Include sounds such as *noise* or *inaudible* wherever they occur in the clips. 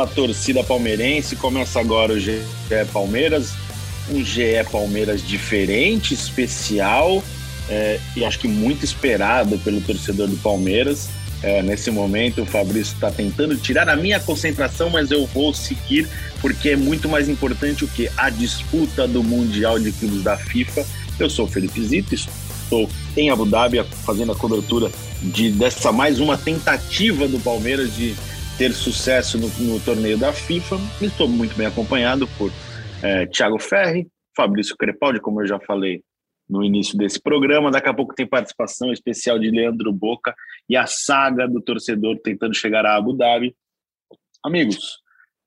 Fala torcida palmeirense, começa agora o GE Palmeiras, um GE Palmeiras diferente, especial é, e acho que muito esperado pelo torcedor do Palmeiras. É, nesse momento, o Fabrício está tentando tirar a minha concentração, mas eu vou seguir porque é muito mais importante o que a disputa do Mundial de Clubes da FIFA. Eu sou o Felipe Zito, estou em Abu Dhabi fazendo a cobertura de dessa mais uma tentativa do Palmeiras de ter sucesso no, no torneio da FIFA. Estou muito bem acompanhado por é, Thiago Ferri, Fabrício Crepaldi, como eu já falei no início desse programa. Daqui a pouco tem participação especial de Leandro Boca e a saga do torcedor tentando chegar a Abu Dhabi. Amigos,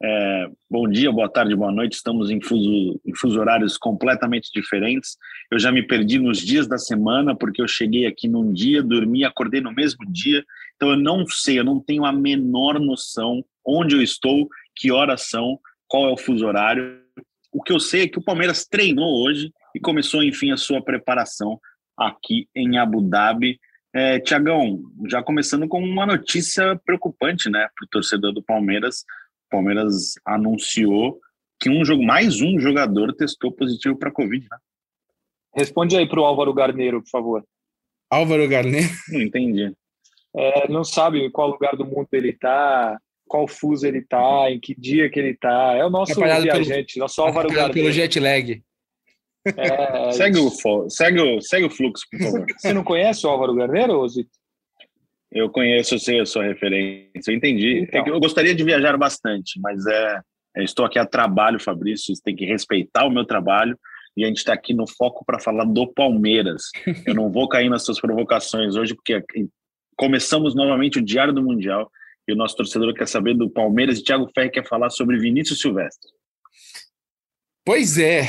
é, bom dia, boa tarde, boa noite. Estamos em fuso, em fuso horários completamente diferentes. Eu já me perdi nos dias da semana, porque eu cheguei aqui num dia, dormi, acordei no mesmo dia. Então eu não sei, eu não tenho a menor noção onde eu estou, que horas são, qual é o fuso horário. O que eu sei é que o Palmeiras treinou hoje e começou, enfim, a sua preparação aqui em Abu Dhabi. É, Tiagão, já começando com uma notícia preocupante né, para o torcedor do Palmeiras. O Palmeiras anunciou que um jogo, mais um jogador testou positivo para a Covid. Né? Responde aí para o Álvaro Garneiro, por favor. Álvaro Garneiro? Não entendi. É, não sabe em qual lugar do mundo ele está, qual fuso ele está, em que dia que ele está. É o nosso viajante, pelo, nosso Álvaro Garneiro. pelo jet lag. É, segue, o, segue, o, segue o fluxo, por *laughs* favor. Você não conhece o Álvaro Garneiro, Zito? Eu conheço, sei a sua referência, eu entendi. Então. Eu gostaria de viajar bastante, mas é, é estou aqui a trabalho, Fabrício, você tem que respeitar o meu trabalho e a gente está aqui no foco para falar do Palmeiras. *laughs* Eu não vou cair nas suas provocações hoje, porque começamos novamente o Diário do Mundial e o nosso torcedor quer saber do Palmeiras e Thiago Ferri quer falar sobre Vinícius Silvestre. Pois é,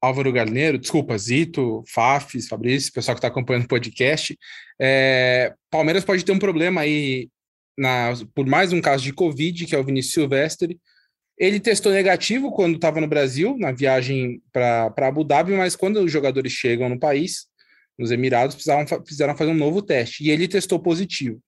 Álvaro Garneiro, desculpa, Zito, Fafis, Fabrício, pessoal que está acompanhando o podcast. É, Palmeiras pode ter um problema aí na, por mais um caso de Covid, que é o Vinícius Silvestre. Ele testou negativo quando estava no Brasil, na viagem para Abu Dhabi, mas quando os jogadores chegam no país, nos Emirados, precisavam, precisaram fazer um novo teste. E ele testou positivo.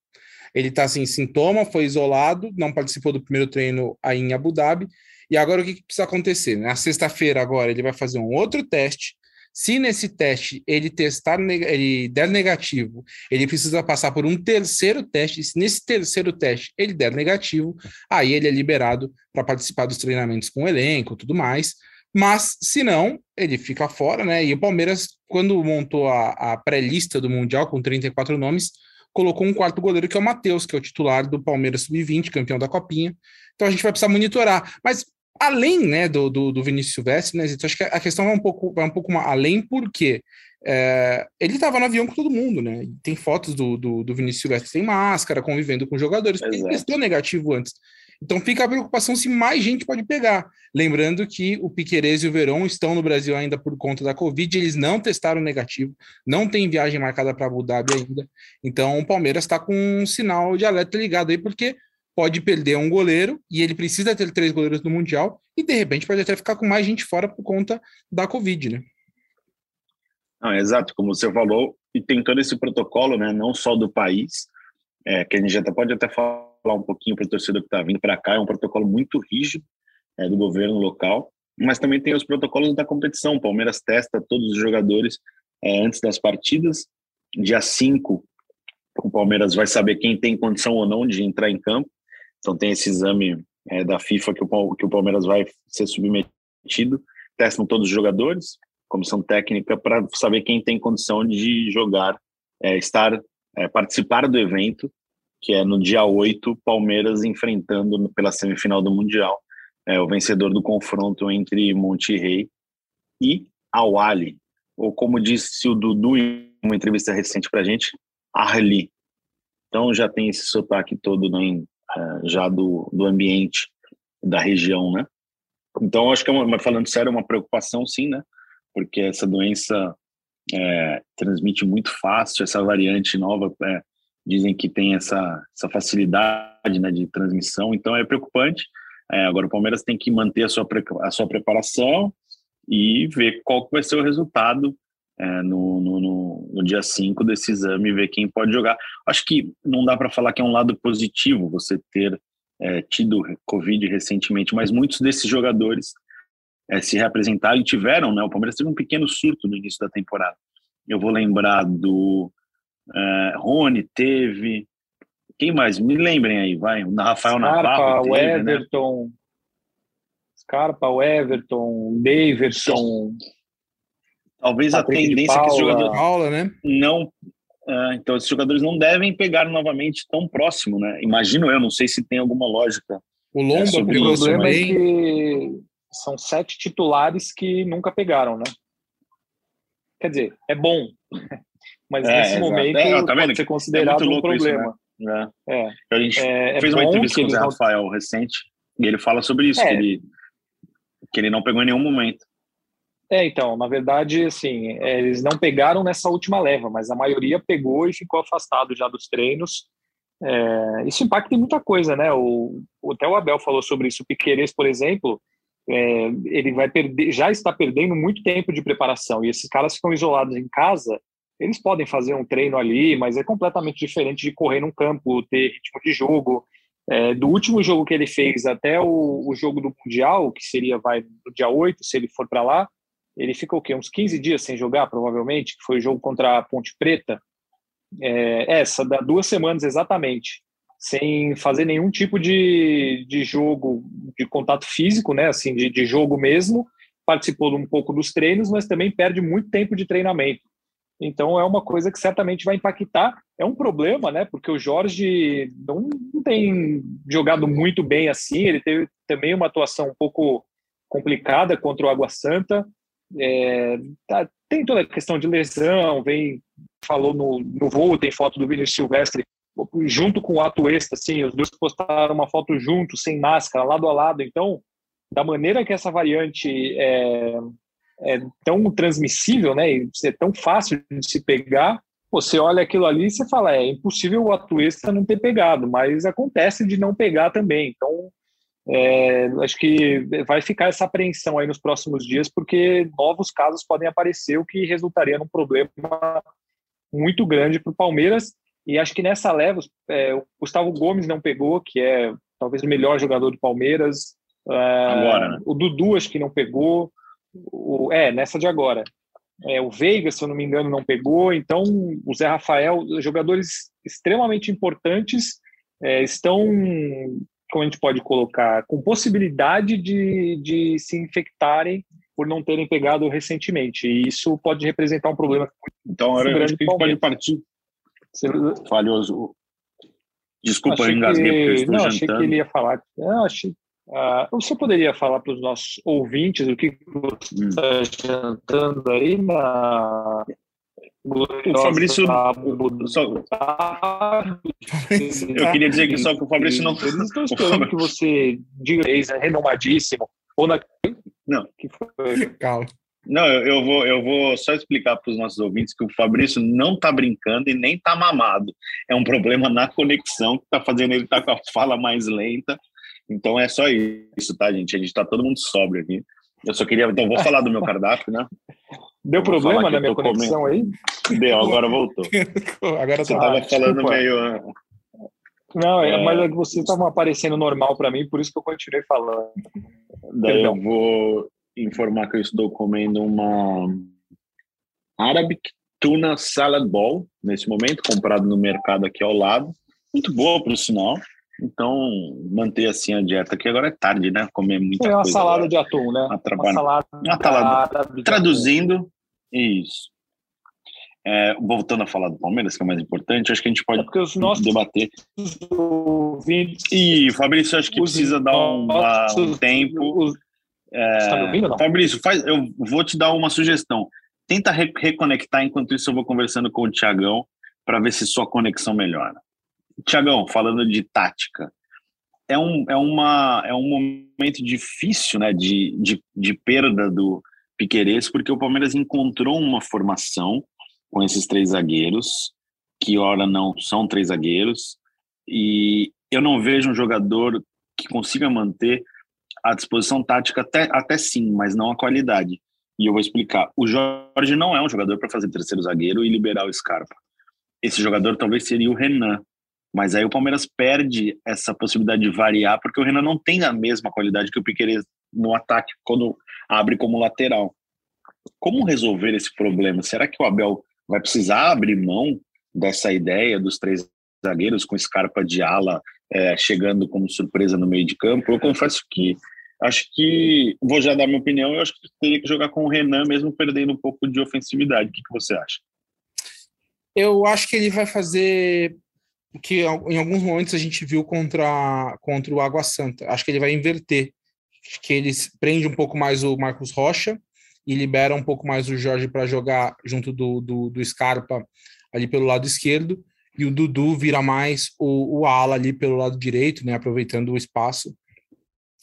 Ele está sem sintoma, foi isolado, não participou do primeiro treino aí em Abu Dhabi e agora o que, que precisa acontecer? Na sexta-feira, agora, ele vai fazer um outro teste. Se nesse teste ele testar, ele der negativo, ele precisa passar por um terceiro teste. Se nesse terceiro teste ele der negativo, aí ele é liberado para participar dos treinamentos com o elenco, tudo mais. Mas se não, ele fica fora, né? E o Palmeiras, quando montou a, a pré-lista do Mundial com 34 nomes, colocou um quarto goleiro que é o Matheus, que é o titular do Palmeiras Sub-20, campeão da Copinha. Então a gente vai precisar monitorar. Mas além né, do, do, do Vinícius Silvestre, né, Zito, acho que a questão vai um pouco, vai um pouco além, porque é, ele estava no avião com todo mundo, né? Tem fotos do, do, do Vinícius Silvestre sem máscara, convivendo com jogadores, porque ele testou negativo antes. Então fica a preocupação se mais gente pode pegar. Lembrando que o Piquerez e o Verón estão no Brasil ainda por conta da Covid, eles não testaram negativo, não tem viagem marcada para Abu Dhabi ainda. Então o Palmeiras está com um sinal de alerta ligado aí, porque pode perder um goleiro e ele precisa ter três goleiros no Mundial e de repente pode até ficar com mais gente fora por conta da Covid, né? Exato, como você falou, e tem todo esse protocolo, né, não só do país, é, que a gente até pode até falar um pouquinho para o torcedor que está vindo para cá, é um protocolo muito rígido é, do governo local, mas também tem os protocolos da competição. O Palmeiras testa todos os jogadores é, antes das partidas. Dia 5, o Palmeiras vai saber quem tem condição ou não de entrar em campo. Então tem esse exame é, da FIFA que o, que o Palmeiras vai ser submetido. Testam todos os jogadores, comissão técnica, para saber quem tem condição de jogar, é, estar, é, participar do evento, que é no dia 8, Palmeiras enfrentando pela semifinal do Mundial é, o vencedor do confronto entre Monterrey e Awali, ou como disse o Dudu em uma entrevista recente para a gente, Arli. Então já tem esse sotaque todo né, uh, já do, do ambiente da região, né? Então, acho que, é uma, falando sério, é uma preocupação, sim, né? Porque essa doença é, transmite muito fácil, essa variante nova, é, dizem que tem essa, essa facilidade né, de transmissão, então é preocupante. É, agora, o Palmeiras tem que manter a sua, a sua preparação e ver qual vai ser o resultado é, no, no, no, no, dia 5 desse exame e ver quem pode jogar. Acho que não dá para falar que é um lado positivo você ter é, tido Covid recentemente, mas muitos desses jogadores é, se reapresentaram e tiveram, né? O Palmeiras teve um pequeno surto no início da temporada. Eu vou lembrar do é, Rony, teve. Quem mais? Me lembrem aí, vai. O Rafael Scarpa, Navarro. Teve, o né? Everton. Né? Scarpa, o Everton, Daverson. Talvez Patrick a tendência é que os jogadores Paula, né? não é, então, esses jogadores não devem pegar novamente tão próximo, né? Imagino eu, não sei se tem alguma lógica. O Lomba é, o problema é que são sete titulares que nunca pegaram, né? Quer dizer, é bom, *laughs* mas é, nesse momento é, tá pode ser considerado um problema. Isso, né? é. A gente é, fez uma entrevista com o Zé Rafael recente e ele fala sobre isso, que ele, que ele não pegou em nenhum momento. É, então, na verdade, assim, eles não pegaram nessa última leva, mas a maioria pegou e ficou afastado já dos treinos. É, isso impacta em muita coisa, né? O, até o Abel falou sobre isso. O Piqueires, por exemplo, é, ele vai perder, já está perdendo muito tempo de preparação e esses caras ficam isolados em casa. Eles podem fazer um treino ali, mas é completamente diferente de correr num campo, ter ritmo de jogo. É, do último jogo que ele fez até o, o jogo do Mundial, que seria vai no dia 8, se ele for para lá, ele ficou o quê? Uns 15 dias sem jogar, provavelmente, que foi o jogo contra a Ponte Preta. É, essa, dá duas semanas exatamente, sem fazer nenhum tipo de, de jogo de contato físico, né? Assim, de, de jogo mesmo. Participou um pouco dos treinos, mas também perde muito tempo de treinamento. Então é uma coisa que certamente vai impactar. É um problema, né? Porque o Jorge não, não tem jogado muito bem assim. Ele teve também uma atuação um pouco complicada contra o Água Santa. É, tá, tem toda a questão de lesão, vem, falou no, no voo, tem foto do Vinícius Silvestre junto com o Atuesta, assim, os dois postaram uma foto juntos, sem máscara, lado a lado. Então, da maneira que essa variante é, é tão transmissível, né, e é tão fácil de se pegar, você olha aquilo ali e você fala, é impossível o Atuesta não ter pegado, mas acontece de não pegar também. Então, é, acho que vai ficar essa apreensão aí nos próximos dias, porque novos casos podem aparecer, o que resultaria num problema muito grande para o Palmeiras. E acho que nessa leva, é, o Gustavo Gomes não pegou, que é talvez o melhor jogador do Palmeiras. É, agora, né? O Dudu acho que não pegou. O, é, nessa de agora. É, o Veiga, se eu não me engano, não pegou. Então, o Zé Rafael, jogadores extremamente importantes, é, estão como a gente pode colocar, com possibilidade de, de se infectarem por não terem pegado recentemente. E isso pode representar um problema então, muito grande. Então, a gente pode partir. Falhoso. Desculpa, eu engasguei que... porque eu estou não, jantando. achei que ele ia falar. Não, achei... Uh, você poderia falar para os nossos ouvintes o que você está hum. jantando aí na o Fabrício. Só... *laughs* Eu queria dizer que só que o Fabrício não. Eles estão *laughs* esperando que você diga é renomadíssimo. Ou na. Não. Que foi? Calma. Não, eu vou, eu vou só explicar para os nossos ouvintes que o Fabrício não está brincando e nem está mamado. É um problema na conexão que está fazendo ele estar tá com a fala mais lenta. Então é só isso, tá, gente? A gente está todo mundo sóbrio aqui. Eu só queria. Então, vou falar do meu cardápio, né? Deu problema na minha conexão comendo. aí? Deu, agora voltou. *laughs* agora você estava falando desculpa. meio. Ah, Não, é, é... mas é que você estava aparecendo normal para mim, por isso que eu continuei falando. Daí Perdão. eu vou informar que eu estou comendo uma Arabic Tuna Salad Bowl nesse momento, comprado no mercado aqui ao lado. Muito boa, por sinal. Então, manter assim a dieta, que agora é tarde, né? Comer muita é uma coisa. salada agora. de atum, né? Uma salada, uma salada traduzindo, isso. É, voltando a falar do Palmeiras, que é mais importante, acho que a gente pode é os nossos debater. Ouvintes, e Fabrício, acho que precisa dar um, um tempo. Os, é, tá ouvindo, não? Fabrício, faz, eu vou te dar uma sugestão. Tenta re reconectar, enquanto isso eu vou conversando com o Tiagão para ver se sua conexão melhora. Tiagão, falando de tática, é um, é uma, é um momento difícil né, de, de, de perda do Piqueires, porque o Palmeiras encontrou uma formação com esses três zagueiros, que ora não são três zagueiros, e eu não vejo um jogador que consiga manter a disposição tática até, até sim, mas não a qualidade. E eu vou explicar. O Jorge não é um jogador para fazer terceiro zagueiro e liberar o Scarpa. Esse jogador talvez seria o Renan. Mas aí o Palmeiras perde essa possibilidade de variar, porque o Renan não tem a mesma qualidade que o Piqueires no ataque, quando abre como lateral. Como resolver esse problema? Será que o Abel vai precisar abrir mão dessa ideia dos três zagueiros com Scarpa de ala é, chegando como surpresa no meio de campo? Eu confesso que acho que vou já dar minha opinião. Eu acho que teria que jogar com o Renan, mesmo perdendo um pouco de ofensividade. O que, que você acha? Eu acho que ele vai fazer que em alguns momentos a gente viu contra, contra o Água Santa. Acho que ele vai inverter. Que ele prende um pouco mais o Marcos Rocha e libera um pouco mais o Jorge para jogar junto do, do, do, Scarpa ali pelo lado esquerdo. E o Dudu vira mais o, o ala ali pelo lado direito, né, aproveitando o espaço.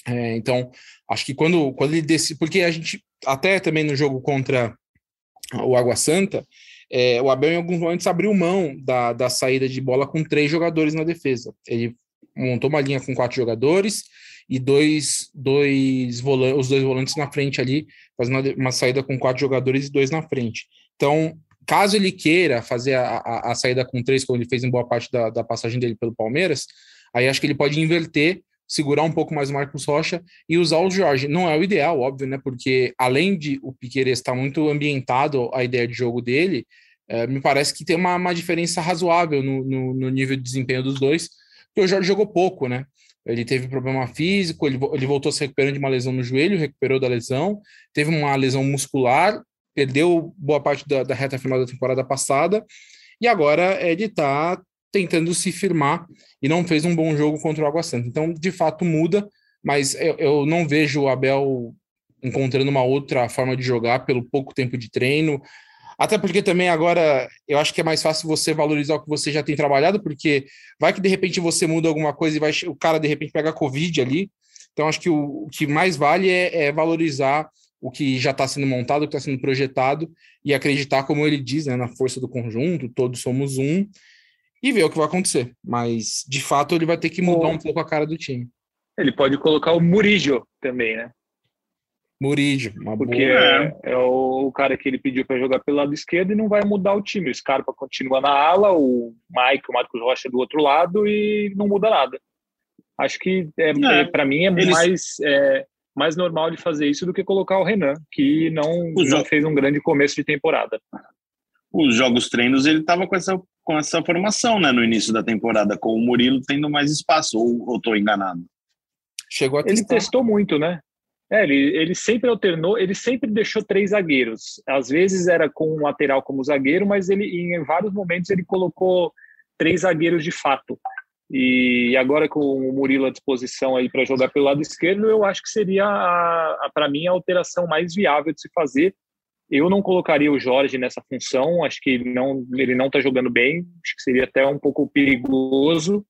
É, então, acho que quando, quando ele desce, porque a gente, até também no jogo contra o Água Santa, é, o Abel em alguns momentos abriu mão da, da saída de bola com três jogadores na defesa. Ele montou uma linha com quatro jogadores e dois, dois os dois volantes na frente ali, fazendo uma saída com quatro jogadores e dois na frente. Então, caso ele queira fazer a, a, a saída com três, como ele fez em boa parte da, da passagem dele pelo Palmeiras, aí acho que ele pode inverter segurar um pouco mais o Marcos Rocha e usar o Jorge. Não é o ideal, óbvio, né? Porque além de o Piqueires estar muito ambientado a ideia de jogo dele, é, me parece que tem uma, uma diferença razoável no, no, no, nível de desempenho dos dois, porque o Jorge jogou pouco, né? Ele teve problema físico, ele, ele voltou se recuperando de uma lesão no joelho, recuperou da lesão, teve uma lesão muscular, perdeu boa parte da, da reta final da temporada passada, e agora ele está tentando se firmar e não fez um bom jogo contra o Água Santa. Então, de fato, muda, mas eu, eu não vejo o Abel encontrando uma outra forma de jogar pelo pouco tempo de treino. Até porque também agora eu acho que é mais fácil você valorizar o que você já tem trabalhado, porque vai que de repente você muda alguma coisa e vai, o cara de repente pega Covid ali. Então acho que o, o que mais vale é, é valorizar o que já está sendo montado, o que está sendo projetado e acreditar, como ele diz, né, na força do conjunto, todos somos um, e ver o que vai acontecer. Mas, de fato, ele vai ter que mudar um pouco a cara do time. Ele pode colocar o Murillo também, né? Murillo, uma Porque boa. É, é o cara que ele pediu para jogar pelo lado esquerdo e não vai mudar o time. O Scarpa continua na ala, o Mike, o Marcos Rocha do outro lado e não muda nada. Acho que é, é para mim é Eles... mais é, mais normal de fazer isso do que colocar o Renan, que não, não fez um grande começo de temporada os jogos treinos ele estava com essa, com essa formação, né, no início da temporada, com o Murilo tendo mais espaço, ou estou enganado? Chegou a Ele testou muito, né? É, ele, ele sempre alternou, ele sempre deixou três zagueiros. Às vezes era com um lateral como zagueiro, mas ele em vários momentos ele colocou três zagueiros de fato. E agora com o Murilo à disposição aí para jogar pelo lado esquerdo, eu acho que seria para mim a alteração mais viável de se fazer eu não colocaria o Jorge nessa função, acho que não ele não está jogando bem, acho que seria até um pouco perigoso,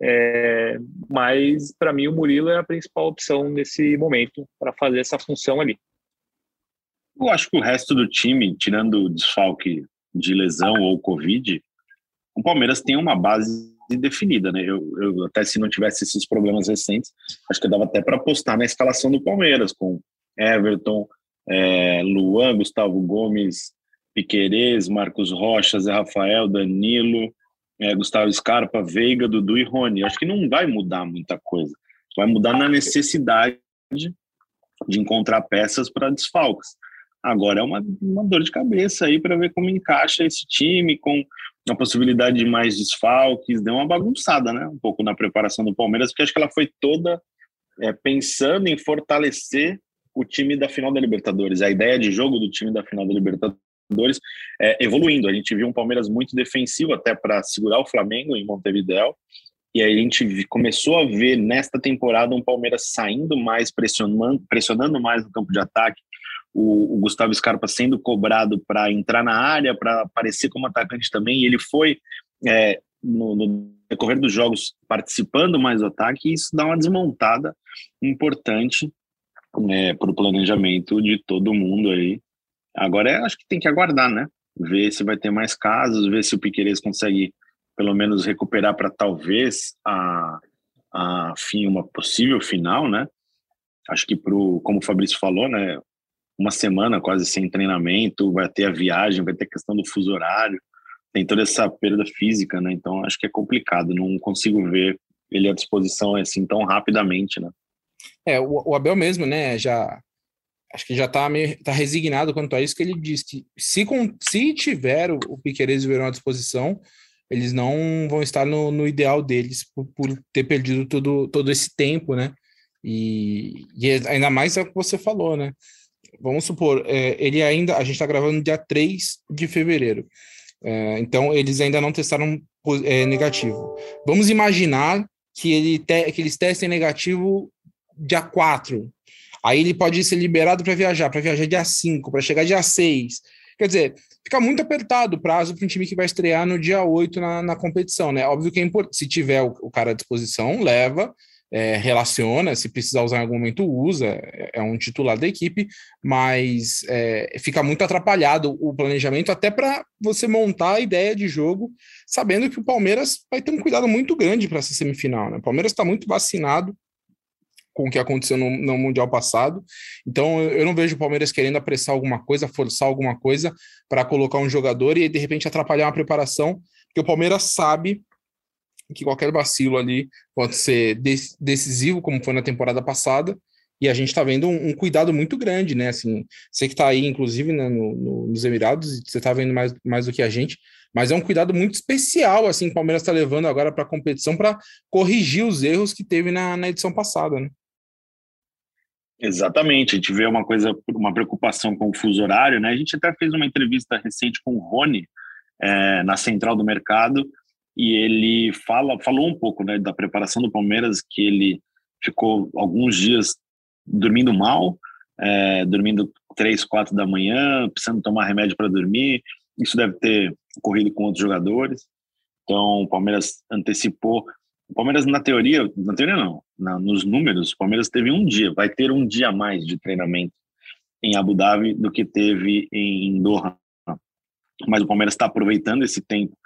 é, mas para mim o Murilo é a principal opção nesse momento para fazer essa função ali. Eu acho que o resto do time, tirando o desfalque de lesão ou Covid, o Palmeiras tem uma base definida, né? Eu, eu até se não tivesse esses problemas recentes, acho que dava até para apostar na escalação do Palmeiras com Everton, é, Luan, Gustavo Gomes, Piquerez, Marcos Rocha, Zé Rafael, Danilo, é, Gustavo Scarpa, Veiga, Dudu e Rony. Acho que não vai mudar muita coisa. Vai mudar na necessidade de encontrar peças para desfalques. Agora é uma, uma dor de cabeça aí para ver como encaixa esse time com a possibilidade de mais desfalques. Deu uma bagunçada, né? Um pouco na preparação do Palmeiras, porque acho que ela foi toda é, pensando em fortalecer o time da final da Libertadores, a ideia de jogo do time da final da Libertadores é, evoluindo. A gente viu um Palmeiras muito defensivo até para segurar o Flamengo em Montevideo. E aí a gente começou a ver nesta temporada um Palmeiras saindo mais, pressionando, pressionando mais no campo de ataque. O, o Gustavo Scarpa sendo cobrado para entrar na área, para aparecer como atacante também. E ele foi, é, no, no decorrer dos jogos participando mais do ataque, e isso dá uma desmontada importante né, para o planejamento de todo mundo aí. Agora, é, acho que tem que aguardar, né? Ver se vai ter mais casos, ver se o Piqueires consegue pelo menos recuperar para talvez a, a fim uma possível final, né? Acho que pro, como o Fabrício falou, né? Uma semana quase sem treinamento, vai ter a viagem, vai ter a questão do fuso horário, tem toda essa perda física, né? Então acho que é complicado, não consigo ver ele à disposição assim tão rapidamente, né? É, o, o Abel mesmo, né, já acho que já está tá resignado quanto a isso, que ele diz que se, se tiver o, o Piqueires e o Verão à disposição, eles não vão estar no, no ideal deles por, por, ter perdido todo, todo esse tempo, né? E, e é ainda mais é o que você falou, né? Vamos supor, é, ele ainda, a gente está gravando dia 3 de fevereiro, é, então eles ainda não testaram é, negativo. Vamos imaginar que, ele te, que eles testem negativo dia 4. Aí ele pode ser liberado para viajar, para viajar dia 5, para chegar dia 6. Quer dizer, fica muito apertado o prazo para um time que vai estrear no dia 8 na, na competição, né? Óbvio que é importante, se tiver o, o, cara à disposição, leva, é, relaciona, se precisar usar em algum momento, usa, é, é um titular da equipe, mas é, fica muito atrapalhado o planejamento, até para você montar a ideia de jogo, sabendo que o Palmeiras vai ter um cuidado muito grande para essa semifinal, né? O Palmeiras está muito vacinado, com o que aconteceu no, no Mundial passado. Então, eu, não vejo o Palmeiras querendo apressar alguma coisa, forçar alguma coisa para colocar um jogador e, de repente, atrapalhar uma preparação, porque o Palmeiras sabe que qualquer vacilo ali pode ser decisivo, como foi na temporada passada, e a gente está vendo um, um, cuidado muito grande, né? Assim, você que está aí, inclusive, né, no, no, nos Emirados, você está vendo mais, mais do que a gente, mas é um cuidado muito especial, assim, que o Palmeiras está levando agora para a competição para corrigir os erros que teve na, na edição passada, né? Exatamente, a gente vê uma coisa, uma preocupação com o fuso horário, né? A gente até fez uma entrevista recente com o Rony é, na Central do Mercado e ele fala, falou um pouco, né, da preparação do Palmeiras, que ele ficou alguns dias dormindo mal, é, dormindo três, quatro da manhã, precisando tomar remédio para dormir. Isso deve ter ocorrido com outros jogadores. Então, o Palmeiras antecipou o Palmeiras, na teoria, na teoria não, na, nos números, o Palmeiras teve um dia, vai ter um dia a mais de treinamento em Abu Dhabi do que teve em Doha. Mas o Palmeiras está aproveitando esse tempo.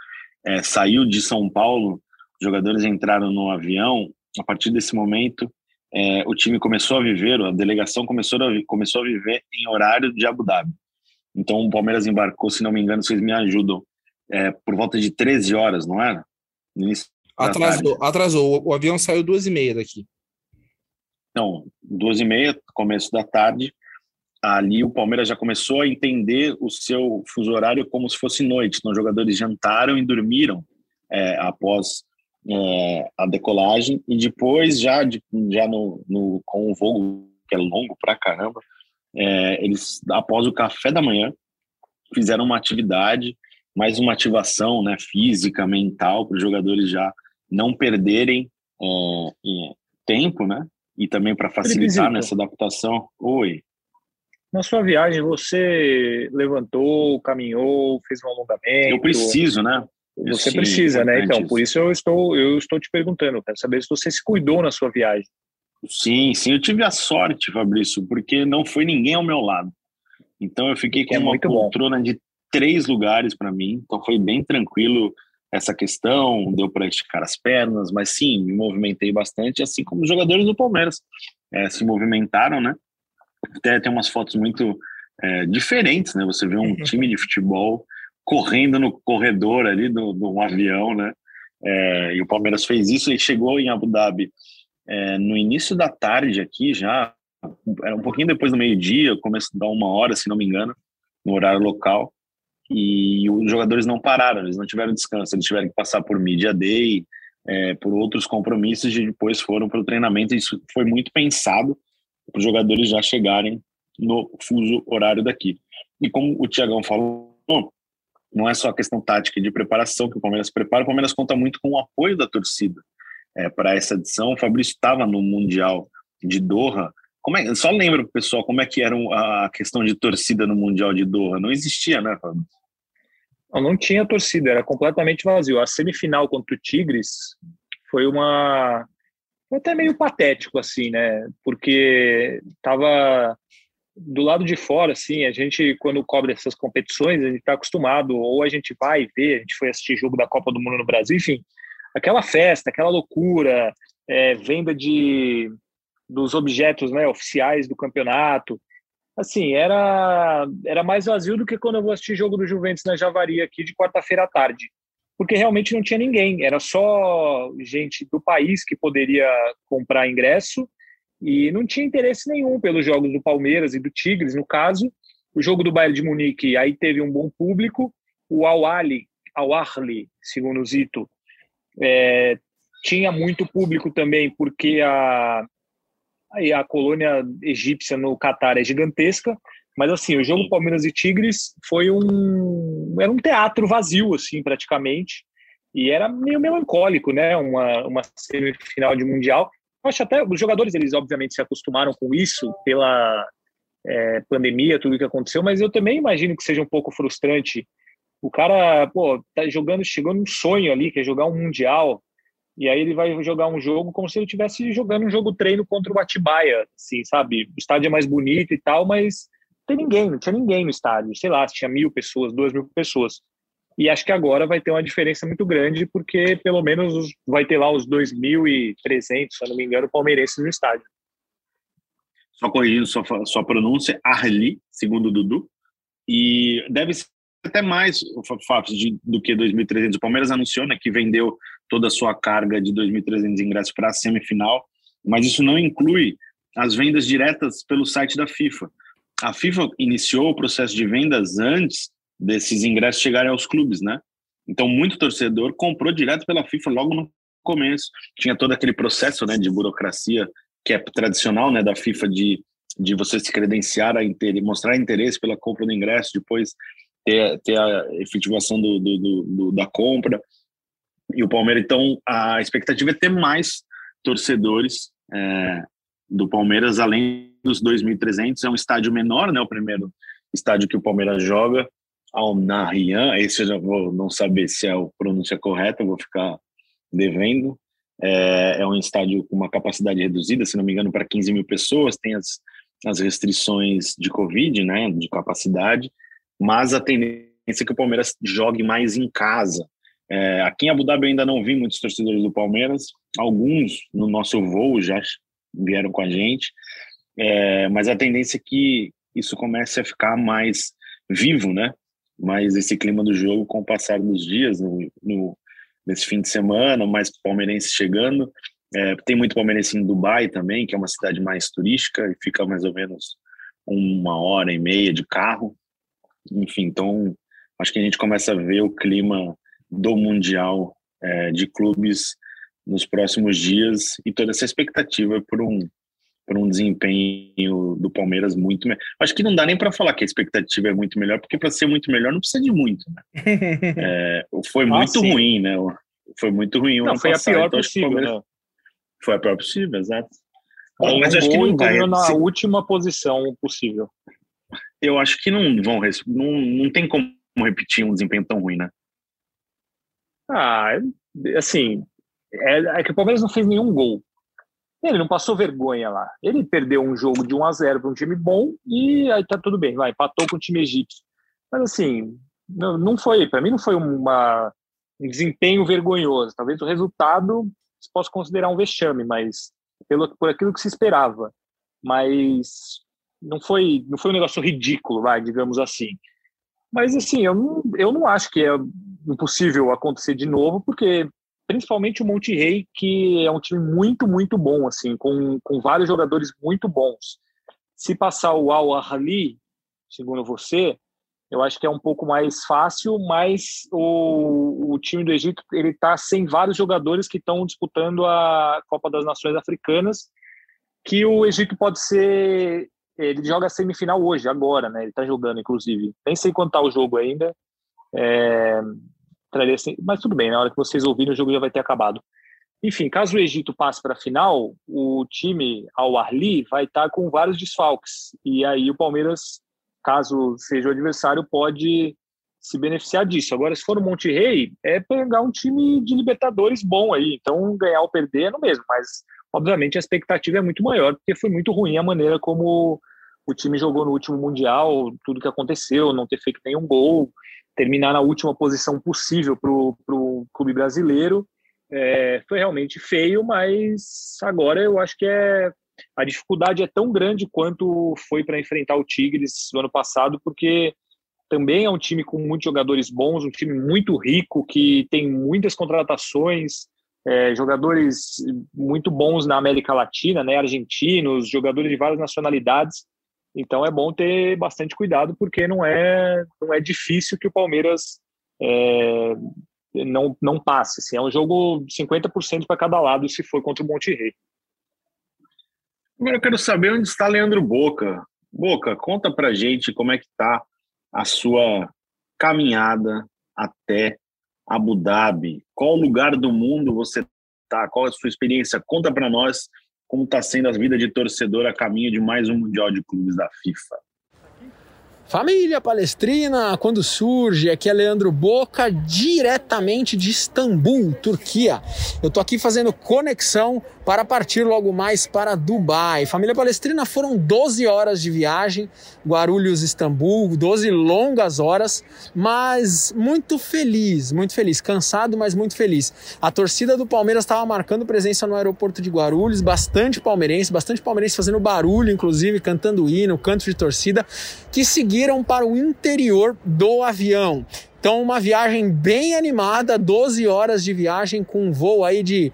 É, saiu de São Paulo, os jogadores entraram no avião. A partir desse momento, é, o time começou a viver, a delegação começou a, começou a viver em horário de Abu Dhabi. Então o Palmeiras embarcou, se não me engano, vocês me ajudam, é, por volta de 13 horas, não era? No início Atrasou, atrasou. O avião saiu duas e meia daqui. Não, duas e meia, começo da tarde. Ali o Palmeiras já começou a entender o seu fuso horário como se fosse noite. Então, os jogadores jantaram e dormiram é, após é, a decolagem. E depois, já, de, já no, no, com o voo, que é longo pra caramba, é, eles, após o café da manhã, fizeram uma atividade, mais uma ativação né, física, mental, para os jogadores já não perderem é, tempo, né? E também para facilitar nessa adaptação. Oi. Na sua viagem, você levantou, caminhou, fez um alongamento? Eu preciso, né? Você Sim, precisa, né? Então, por isso eu estou, eu estou te perguntando. Quero saber se você se cuidou na sua viagem. Sim, sim. Eu tive a sorte, Fabrício, porque não foi ninguém ao meu lado. Então, eu fiquei com é uma poltrona bom. de três lugares para mim. Então, foi bem tranquilo essa questão, deu para esticar as pernas, mas sim, me movimentei bastante, assim como os jogadores do Palmeiras é, se movimentaram, né? Até tem umas fotos muito é, diferentes, né? Você vê um uhum. time de futebol correndo no corredor ali do, do um avião, né? É, e o Palmeiras fez isso e chegou em Abu Dhabi é, no início da tarde aqui já, era um pouquinho depois do meio-dia, começo a dar uma hora, se não me engano, no horário local e os jogadores não pararam, eles não tiveram descanso, eles tiveram que passar por media day, é, por outros compromissos e depois foram para o treinamento. Isso foi muito pensado para os jogadores já chegarem no fuso horário daqui. E como o Tiagão falou, não é só a questão tática de preparação que o Palmeiras prepara, o Palmeiras conta muito com o apoio da torcida é, para essa edição. O Fabrício estava no Mundial de Doha. Como é, só lembra para o pessoal como é que era a questão de torcida no Mundial de Doha. Não existia, né, Fabrício? Não, não tinha torcida, era completamente vazio. A semifinal contra o Tigres foi uma foi até meio patético assim, né? Porque tava do lado de fora, assim, a gente quando cobre essas competições, a gente está acostumado, ou a gente vai ver, a gente foi assistir jogo da Copa do Mundo no Brasil, enfim, aquela festa, aquela loucura, é, venda de dos objetos né, oficiais do campeonato. Assim, era, era mais vazio do que quando eu vou assistir jogo do Juventus na Javari aqui de quarta-feira à tarde. Porque realmente não tinha ninguém, era só gente do país que poderia comprar ingresso e não tinha interesse nenhum pelos jogos do Palmeiras e do Tigres, no caso. O jogo do Bayern de Munique aí teve um bom público. O Al-Ali, Al-Ahli, segundo o Zito, é, tinha muito público também, porque a, a colônia egípcia no Catar é gigantesca, mas assim, o jogo Palmeiras e Tigres foi um era um teatro vazio assim, praticamente, e era meio melancólico, né, uma uma semifinal de mundial. Acho até os jogadores eles obviamente se acostumaram com isso pela é, pandemia, tudo que aconteceu, mas eu também imagino que seja um pouco frustrante. O cara, pô, tá jogando, chegou num sonho ali, que é jogar um mundial, e aí ele vai jogar um jogo como se ele estivesse jogando um jogo treino contra o Atibaia, assim, sabe? O estádio é mais bonito e tal, mas não tem ninguém, não tinha ninguém no estádio. Sei lá, tinha mil pessoas, duas mil pessoas. E acho que agora vai ter uma diferença muito grande, porque pelo menos vai ter lá os 2.300, se eu não me engano, palmeirenses no estádio. Só corrigindo sua, sua pronúncia, Arli, segundo o Dudu. E deve ser até mais, Fábio, do que 2.300. O Palmeiras anunciou né, que vendeu toda a sua carga de 2.300 ingressos para a semifinal, mas isso não inclui as vendas diretas pelo site da FIFA. A FIFA iniciou o processo de vendas antes desses ingressos chegarem aos clubes, né? Então, muito torcedor comprou direto pela FIFA logo no começo. Tinha todo aquele processo né, de burocracia que é tradicional né, da FIFA de, de você se credenciar, a inter... mostrar interesse pela compra do ingresso, depois ter, ter a efetivação do, do, do, da compra e o Palmeiras. Então, a expectativa é ter mais torcedores é, do Palmeiras, além dos 2.300. É um estádio menor, né? O primeiro estádio que o Palmeiras joga, ao Narian. Esse eu já vou não saber se é a pronúncia correta, vou ficar devendo. É, é um estádio com uma capacidade reduzida, se não me engano, para 15 mil pessoas. Tem as, as restrições de Covid, né? De capacidade. Mas a tendência é que o Palmeiras jogue mais em casa. É, aqui em Abu Dhabi eu ainda não vi muitos torcedores do Palmeiras, alguns no nosso voo já vieram com a gente, é, mas a tendência é que isso comece a ficar mais vivo, né? Mais esse clima do jogo com o passar dos dias, no, no nesse fim de semana, mais palmeirense chegando. É, tem muito palmeirense em Dubai também, que é uma cidade mais turística e fica mais ou menos uma hora e meia de carro. Enfim, então acho que a gente começa a ver o clima do Mundial é, de Clubes nos próximos dias e toda essa expectativa por um por um desempenho do Palmeiras muito melhor. Acho que não dá nem para falar que a expectativa é muito melhor, porque para ser muito melhor não precisa de muito. Né? *laughs* É, foi ah, muito ah, ruim, né? Foi muito ruim. Não, foi passado, a pior então, possível. Palmeiras... Né? Foi a pior possível, exato. Um mas acho que não vai. na se... última posição possível. Eu acho que não vão. Não, não tem como repetir um desempenho tão ruim, né? Ah, assim, é, é, que o Palmeiras não fez nenhum gol. Ele não passou vergonha lá. Ele perdeu um jogo de 1 a 0 para um time bom e aí tá tudo bem, vai, empatou com o time egípcio. Mas assim, não, não foi, para mim não foi uma, um desempenho vergonhoso. Talvez o resultado se possa considerar um vexame, mas pelo, por aquilo que se esperava. Mas não foi, não foi um negócio ridículo, vai, digamos assim. Mas assim, eu não, eu não acho que é impossível acontecer de novo, porque principalmente o Monte Rei, que é um time muito, muito bom, assim, com, com vários jogadores muito bons. Se passar o Al Ahly, segundo você, eu acho que é um pouco mais fácil, mas o, o time do Egito ele está sem vários jogadores que estão disputando a Copa das Nações Africanas, que o Egito pode ser ele joga a semifinal hoje, agora, né? Ele está jogando, inclusive. Nem sei quanto tá o jogo ainda. É, mas tudo bem, na hora que vocês ouvirem, o jogo já vai ter acabado. Enfim, caso o Egito passe para a final, o time ao Arli vai estar tá com vários desfalques. E aí o Palmeiras, caso seja o adversário, pode se beneficiar disso. Agora, se for o Monte Rei, é pegar um time de Libertadores bom aí. Então, ganhar ou perder é no mesmo. Mas, obviamente, a expectativa é muito maior, porque foi muito ruim a maneira como o time jogou no último Mundial, tudo que aconteceu, não ter feito nenhum gol, terminar na última posição possível para o clube brasileiro. É, foi realmente feio, mas agora eu acho que é a dificuldade é tão grande quanto foi para enfrentar o Tigres no ano passado, porque também é um time com muitos jogadores bons, um time muito rico, que tem muitas contratações, é, jogadores muito bons na América Latina, né, argentinos, jogadores de várias nacionalidades. Então é bom ter bastante cuidado, porque não é, não é difícil que o Palmeiras é, não, não passe. Assim, é um jogo 50% para cada lado se for contra o Monte Rei. Agora eu quero saber onde está Leandro Boca. Boca, conta pra gente como é que tá a sua caminhada até Abu Dhabi. Qual lugar do mundo você tá? Qual é a sua experiência? Conta para nós como está sendo a vida de torcedor a caminho de mais um Mundial de Clubes da FIFA. Família Palestrina, quando surge, aqui é Leandro Boca, diretamente de Istambul, Turquia. Eu tô aqui fazendo conexão para partir logo mais para Dubai. Família Palestrina foram 12 horas de viagem, Guarulhos, Istambul, 12 longas horas, mas muito feliz, muito feliz, cansado, mas muito feliz. A torcida do Palmeiras estava marcando presença no aeroporto de Guarulhos, bastante palmeirense, bastante palmeirense fazendo barulho, inclusive cantando hino, canto de torcida, que para o interior do avião. Então, uma viagem bem animada, 12 horas de viagem com um voo aí de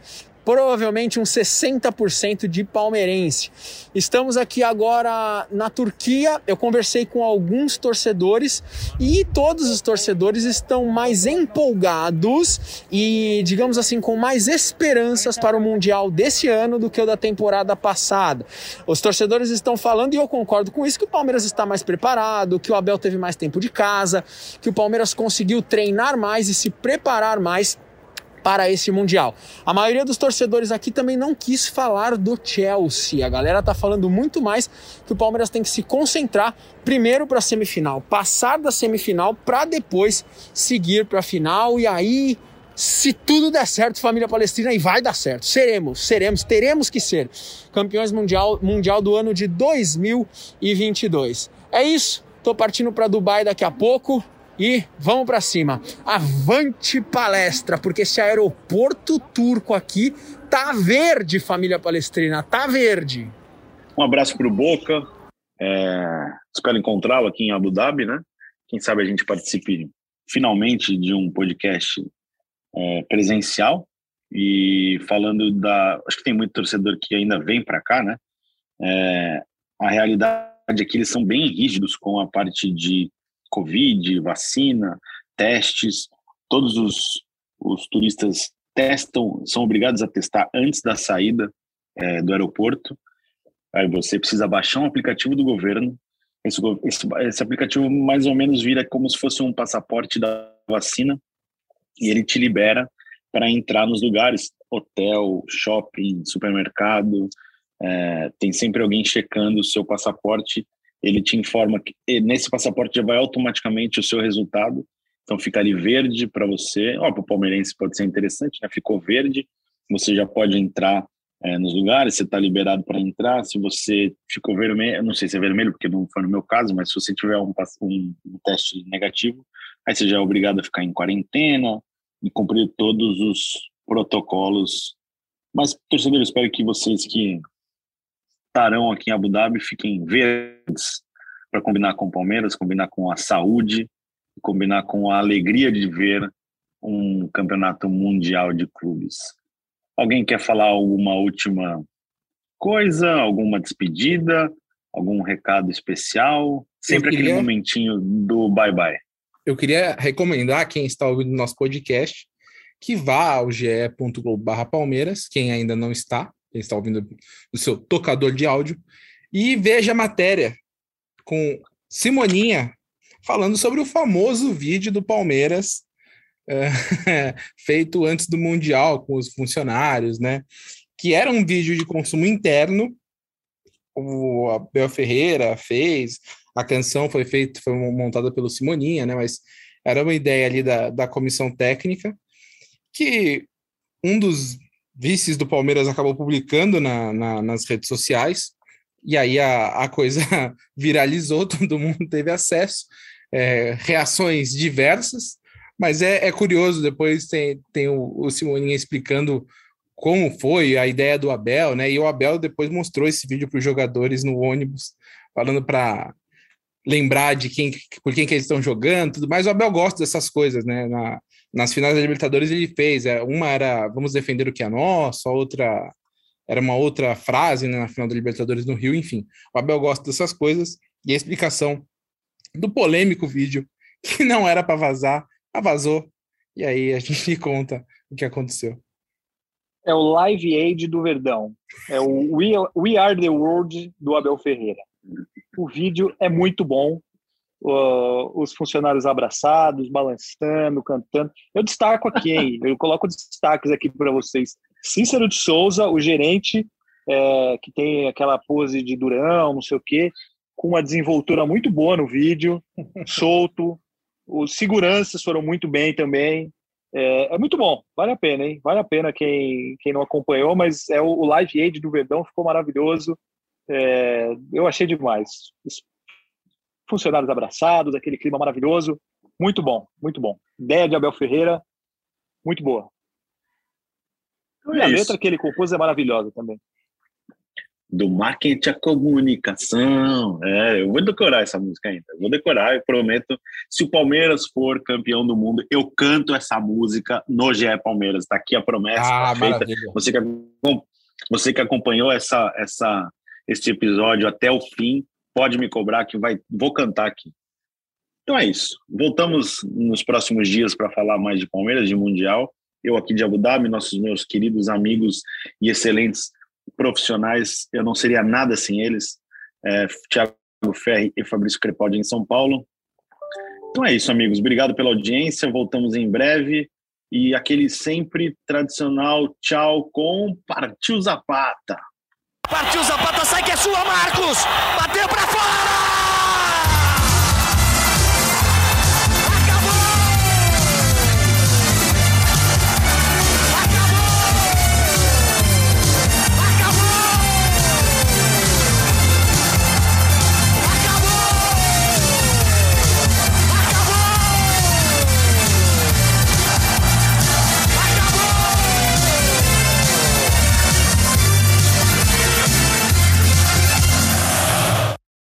provavelmente uns 60% de palmeirense. Estamos aqui agora na Turquia. Eu conversei com alguns torcedores e todos os torcedores estão mais empolgados e, digamos assim, com mais esperanças para o Mundial desse ano do que o da temporada passada. Os torcedores estão falando, e eu concordo com isso, que o Palmeiras está mais preparado, que o Abel teve mais tempo de casa, que o Palmeiras conseguiu treinar mais e se preparar mais para esse Mundial. A maioria dos torcedores aqui também não quis falar do Chelsea. A galera tá falando muito mais que o Palmeiras tem que se concentrar primeiro para a semifinal, passar da semifinal para depois seguir para a final e aí se tudo der certo, família palestina, e vai dar certo. Seremos, seremos, teremos que ser campeões mundial, mundial do ano de 2022. É isso. Tô partindo para Dubai daqui a pouco e vamos para cima. Avante palestra, porque esse aeroporto turco aqui tá verde, família palestrina, tá verde. Um abraço para o Boca. É, espero encontrá-lo aqui em Abu Dhabi, né? Quem sabe a gente participe finalmente de um podcast é, presencial e falando da, acho que tem muito torcedor que ainda vem para cá, né? É, a realidade é que eles são bem rígidos com a parte de Covid, vacina, testes, todos os, os turistas testam, são obrigados a testar antes da saída é, do aeroporto. Aí você precisa baixar um aplicativo do governo. Esse, esse, esse, aplicativo mais ou menos vira como se fosse um passaporte da vacina e ele te libera para entrar nos lugares, hotel, shopping, supermercado. É, tem sempre alguém checando o seu passaporte ele te informa que nesse passaporte já vai automaticamente o seu resultado. Então fica ali verde para você. Ó, para o palmeirense pode ser interessante, né? Ficou verde, você já pode entrar é, nos lugares, você está liberado para entrar. Se você ficou vermelho, não sei se é vermelho, porque não foi no meu caso, mas se você tiver um, um, um teste negativo, aí você já é obrigado a ficar em quarentena e cumprir todos os protocolos. Mas, torcedor, espero que vocês que estarão aqui em Abu Dhabi fiquem verdes para combinar com o Palmeiras, combinar com a saúde, combinar com a alegria de ver um campeonato mundial de clubes. Alguém quer falar alguma última coisa, alguma despedida, algum recado especial? Sempre queria, aquele momentinho do bye bye. Eu queria recomendar quem está ouvindo nosso podcast que vá ao ge.globo/palmeiras, quem ainda não está, quem está ouvindo no seu tocador de áudio, e veja a matéria com Simoninha falando sobre o famoso vídeo do Palmeiras é, *laughs* feito antes do Mundial com os funcionários, né? Que era um vídeo de consumo interno. O Abel Ferreira fez, a canção foi feita, foi montada pelo Simoninha, né? Mas Era uma ideia ali da, da comissão técnica, que um dos vices do Palmeiras acabou publicando na, na, nas redes sociais, e aí a, a coisa *laughs* viralizou, *laughs* todo mundo teve acesso, é, reações diversas, mas é, é, curioso, depois tem, tem o, o Simoninha explicando como foi a ideia do Abel, né? E o Abel depois mostrou esse vídeo para os jogadores no ônibus, falando para lembrar de quem, por quem que eles estão jogando, tudo mais. O Abel gosta dessas coisas, né? Na, nas finais da Libertadores ele fez, é, uma era vamos defender o que é nosso, a outra era uma outra frase né, na final da Libertadores no Rio, enfim. O Abel gosta dessas coisas e a explicação do polêmico vídeo *laughs* que não era para vazar, vazou. E aí a gente conta o que aconteceu. É o Live Aid do Verdão. É o We Are the World do Abel Ferreira. O vídeo é muito bom. Uh, os funcionários abraçados, balançando, cantando. Eu destaco aqui, hein? eu coloco destaques aqui para vocês. Cícero de Souza, o gerente, é, que tem aquela pose de durão, não sei o quê, com uma desenvoltura muito boa no vídeo, solto. Os seguranças foram muito bem também. É, é, muito bom, vale a pena, hein? Vale a pena quem, quem não acompanhou, mas é o, o Live Aid do Verdão ficou maravilhoso. É, eu achei demais. Os funcionários abraçados, aquele clima maravilhoso. Muito bom, muito bom. Ideia de Abel Ferreira, muito boa. Então e é a isso. letra que ele compôs é maravilhosa também. Do marketing à comunicação. É, eu vou decorar essa música ainda. Eu vou decorar, eu prometo. Se o Palmeiras for campeão do mundo, eu canto essa música no GE Palmeiras. Está aqui a promessa. Ah, tá feita. Você que, você que acompanhou essa, essa, este episódio até o fim, pode me cobrar que vai, vou cantar aqui. Então é isso. Voltamos nos próximos dias para falar mais de Palmeiras, de Mundial. Eu aqui de Abu Dhabi, nossos meus queridos amigos e excelentes profissionais, eu não seria nada sem eles. É, Thiago Ferri e Fabrício Crepaldi em São Paulo. Então é isso, amigos. Obrigado pela audiência. Voltamos em breve. E aquele sempre tradicional tchau com Partiu Zapata. Partiu Zapata, sai que é sua, Marcos! Bateu para fora!